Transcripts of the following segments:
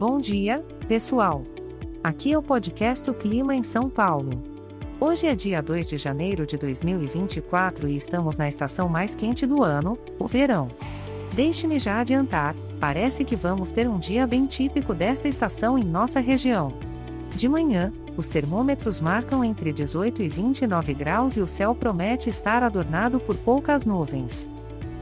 Bom dia, pessoal. Aqui é o podcast O Clima em São Paulo. Hoje é dia 2 de janeiro de 2024 e estamos na estação mais quente do ano, o verão. Deixe-me já adiantar, parece que vamos ter um dia bem típico desta estação em nossa região. De manhã, os termômetros marcam entre 18 e 29 graus e o céu promete estar adornado por poucas nuvens.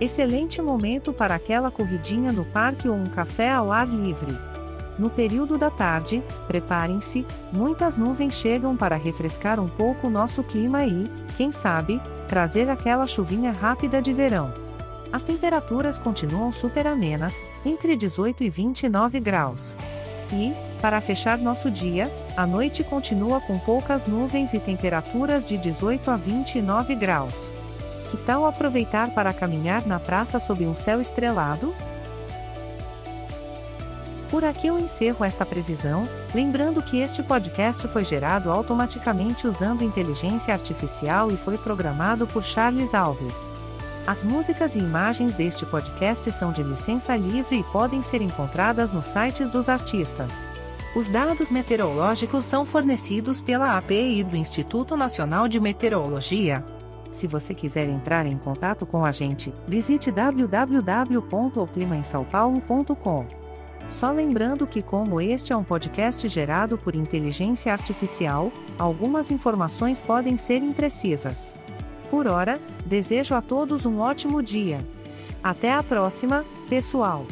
Excelente momento para aquela corridinha no parque ou um café ao ar livre. No período da tarde, preparem-se, muitas nuvens chegam para refrescar um pouco o nosso clima e, quem sabe, trazer aquela chuvinha rápida de verão. As temperaturas continuam super amenas, entre 18 e 29 graus. E, para fechar nosso dia, a noite continua com poucas nuvens e temperaturas de 18 a 29 graus. Que tal aproveitar para caminhar na praça sob um céu estrelado? Por aqui eu encerro esta previsão, lembrando que este podcast foi gerado automaticamente usando inteligência artificial e foi programado por Charles Alves. As músicas e imagens deste podcast são de licença livre e podem ser encontradas nos sites dos artistas. Os dados meteorológicos são fornecidos pela API do Instituto Nacional de Meteorologia. Se você quiser entrar em contato com a gente, visite www.oclimaemsaopaulo.com. Só lembrando que, como este é um podcast gerado por inteligência artificial, algumas informações podem ser imprecisas. Por hora, desejo a todos um ótimo dia. Até a próxima, pessoal!